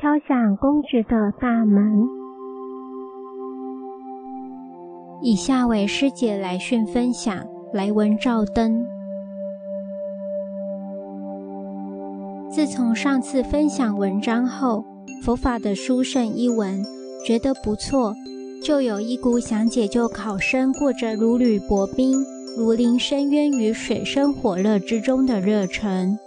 敲响公职的大门。以下为师姐来讯分享，来文照灯。自从上次分享文章后，佛法的殊胜一文，觉得不错，就有一股想解救考生过着如履薄冰、如临深渊于水深火热之中的热忱。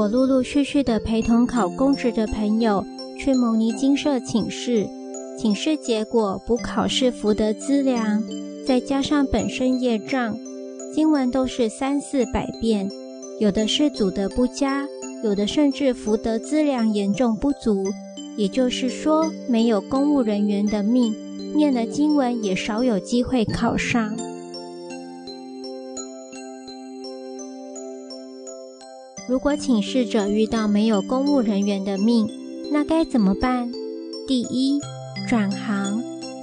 我陆陆续续的陪同考公职的朋友去牟尼精舍请示，请示结果补考试福德资粮，再加上本身业障，经文都是三四百遍，有的是组得不佳，有的甚至福德资粮严重不足，也就是说，没有公务人员的命，念了经文也少有机会考上。如果请示者遇到没有公务人员的命，那该怎么办？第一，转行。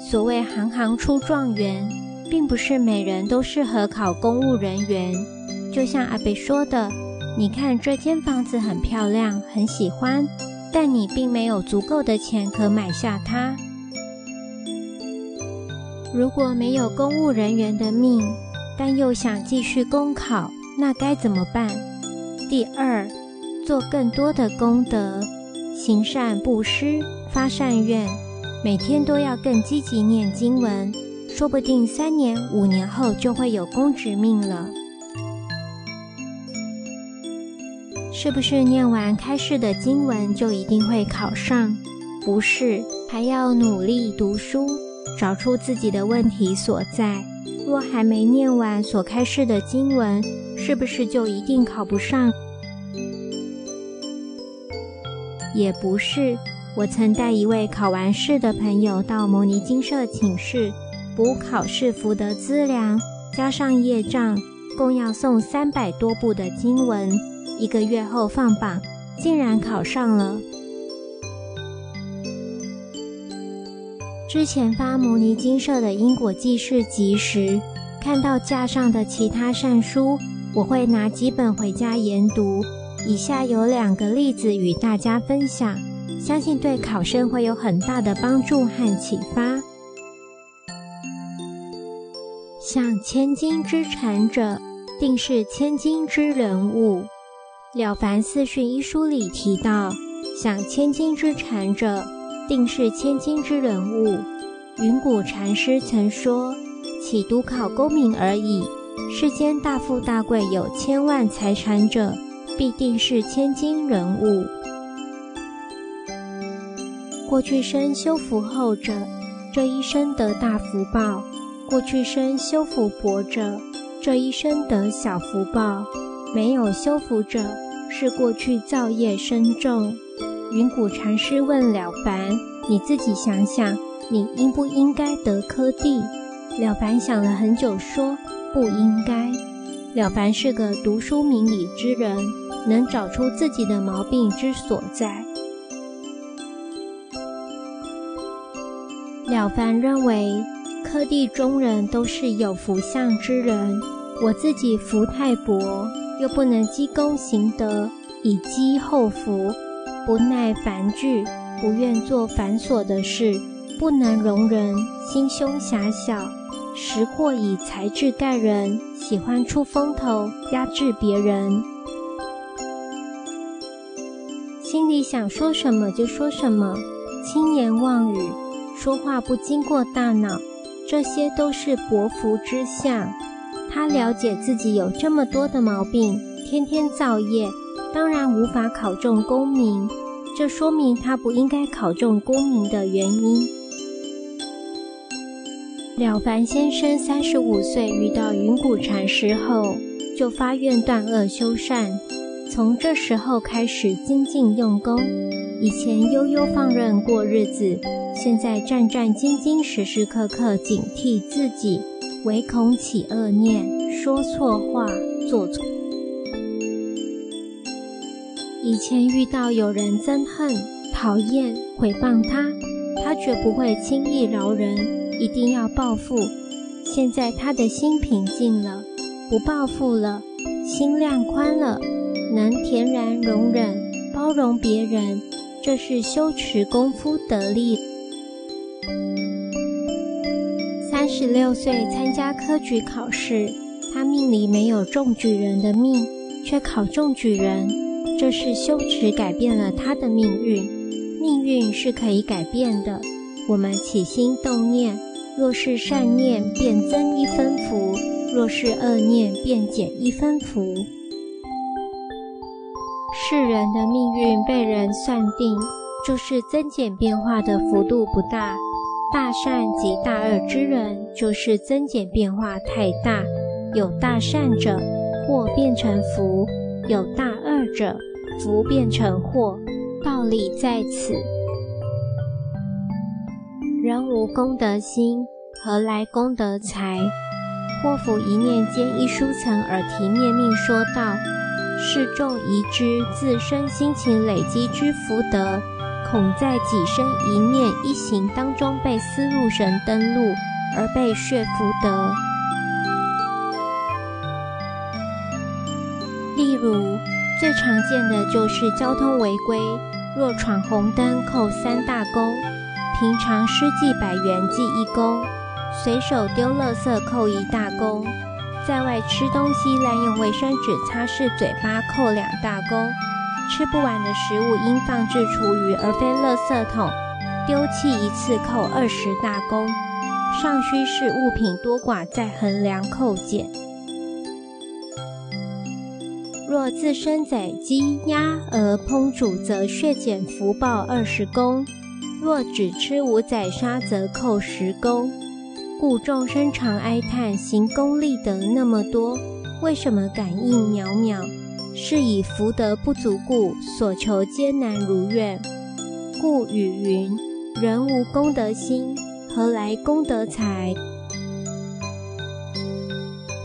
所谓行行出状元，并不是每人都适合考公务人员。就像阿北说的，你看这间房子很漂亮，很喜欢，但你并没有足够的钱可买下它。如果没有公务人员的命，但又想继续公考，那该怎么办？第二，做更多的功德，行善布施，发善愿，每天都要更积极念经文，说不定三年、五年后就会有公职命了。是不是念完开示的经文就一定会考上？不是，还要努力读书，找出自己的问题所在。若还没念完所开示的经文，是不是就一定考不上？也不是。我曾带一位考完试的朋友到牟尼精舍请示，补考试福德资粮，加上业障，共要诵三百多部的经文。一个月后放榜，竟然考上了。之前发牟尼金舍的因果记事集时，看到架上的其他善书。我会拿几本回家研读，以下有两个例子与大家分享，相信对考生会有很大的帮助和启发。想千金之产者，定是千金之人物。《了凡四训》一书里提到，想千金之产者，定是千金之人物。云谷禅师曾说：“岂独考功名而已。”世间大富大贵有千万财产者，必定是千金人物。过去生修福厚者，这一生得大福报；过去生修福薄者，这一生得小福报。没有修福者，是过去造业深重。云谷禅师问了凡：“你自己想想，你应不应该得科第？”了凡想了很久，说。不应该。了凡是个读书明理之人，能找出自己的毛病之所在。了凡认为，科第中人都是有福相之人，我自己福太薄，又不能积功行德以积后福，不耐烦惧，不愿做繁琐的事，不能容人，心胸狭小。时或以才智盖人，喜欢出风头，压制别人，心里想说什么就说什么，轻言妄语，说话不经过大脑，这些都是薄福之相。他了解自己有这么多的毛病，天天造业，当然无法考中功名。这说明他不应该考中功名的原因。了凡先生三十五岁遇到云谷禅师后，就发愿断恶修善，从这时候开始精进用功。以前悠悠放任过日子，现在战战兢兢，时时刻刻警惕自己，唯恐起恶念，说错话，做错。以前遇到有人憎恨、讨厌、毁谤他，他绝不会轻易饶人。一定要报复。现在他的心平静了，不报复了，心量宽了，能恬然容忍、包容别人，这是修持功夫得力。三十六岁参加科举考试，他命里没有中举人的命，却考中举人，这是修持改变了他的命运。命运是可以改变的，我们起心动念，若是善念，便增一分福；若是恶念，便减一分福。世人的命运被人算定，就是增减变化的幅度不大。大善及大恶之人，就是增减变化太大。有大善者，或变成福；有大恶者，福变成祸。道理在此。人无功德心，何来功德财？祸福一念间一书层耳提面命说道：“示众宜知自身心情累积之福德。”恐在己身一念一行当中被思路神登录，而被血福德。例如，最常见的就是交通违规，若闯红灯扣三大功，平常失记百元记一功，随手丢垃圾扣一大功，在外吃东西滥用卫生纸擦拭嘴巴扣两大功。吃不完的食物应放置厨余而非垃圾桶，丢弃一次扣二十大功。尚需是物品多寡再衡量扣减。若自身宰鸡、鸭、鹅烹煮，则血减福报二十功；若只吃无宰杀，则扣十功。故众生常哀叹，行功立德那么多，为什么感应渺渺？是以福德不足故，所求艰难如愿。故语云：人无功德心，何来功德财？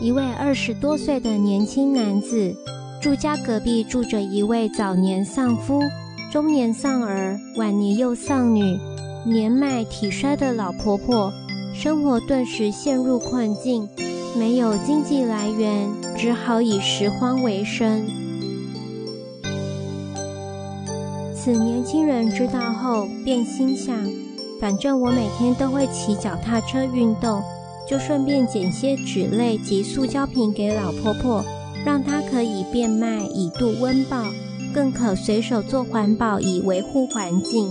一位二十多岁的年轻男子，住家隔壁住着一位早年丧夫、中年丧儿、晚年又丧女、年迈体衰的老婆婆，生活顿时陷入困境，没有经济来源，只好以拾荒为生。此年轻人知道后，便心想：反正我每天都会骑脚踏车运动，就顺便捡些纸类及塑胶瓶给老婆婆，让它可以变卖以度温饱，更可随手做环保以维护环境。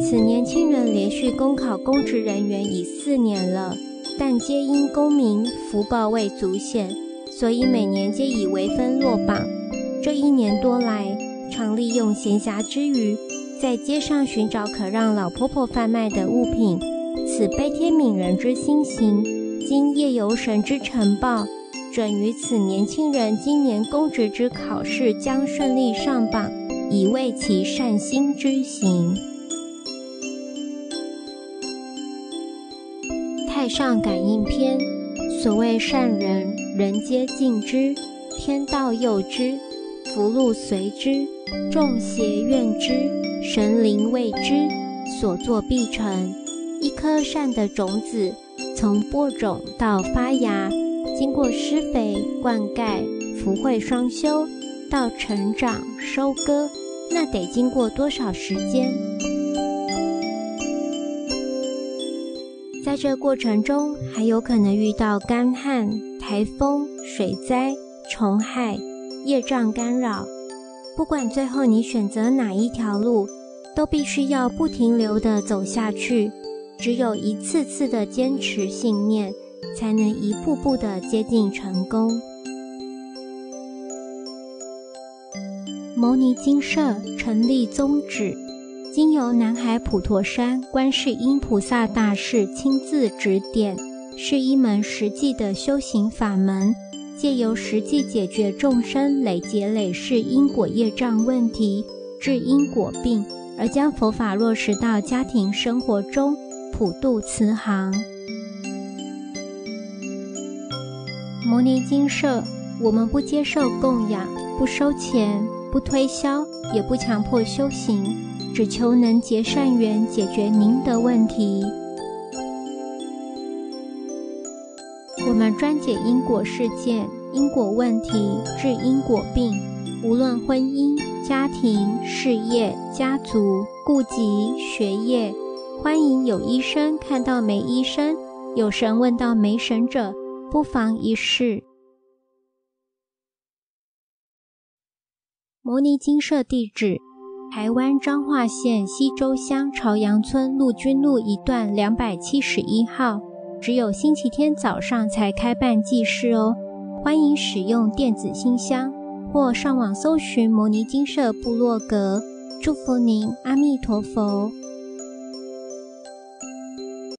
此年轻人连续公考公职人员已四年了，但皆因功名福报未足显，所以每年皆以微分落榜。这一年多来，常利用闲暇之余，在街上寻找可让老婆婆贩卖的物品。此悲天悯人之心行，今夜游神之晨报，准于此年轻人今年公职之考试将顺利上榜，以慰其善心之行。太上感应篇：所谓善人，人皆敬之，天道佑之。福禄随之，众邪怨之，神灵畏之，所作必成。一颗善的种子，从播种到发芽，经过施肥、灌溉、福慧双修，到成长、收割，那得经过多少时间？在这过程中，还有可能遇到干旱、台风、水灾、虫害。业障干扰，不管最后你选择哪一条路，都必须要不停留地走下去。只有一次次的坚持信念，才能一步步的接近成功。牟尼精舍成立宗旨，经由南海普陀山观世音菩萨大士亲自指点，是一门实际的修行法门。借由实际解决众生累劫累世因果业障问题，治因果病，而将佛法落实到家庭生活中，普渡慈航。摩尼精舍，我们不接受供养，不收钱，不推销，也不强迫修行，只求能结善缘，解决您的问题。我们专解因果事件，因果问题治因果病，无论婚姻、家庭、事业、家族、顾及、学业，欢迎有医生看到没医生，有神问到没神者，不妨一试。摩尼金舍地址：台湾彰化县溪州乡朝阳村陆军路一段两百七十一号。只有星期天早上才开办祭事哦，欢迎使用电子信箱或上网搜寻摩尼金舍部落格。祝福您，阿弥陀佛。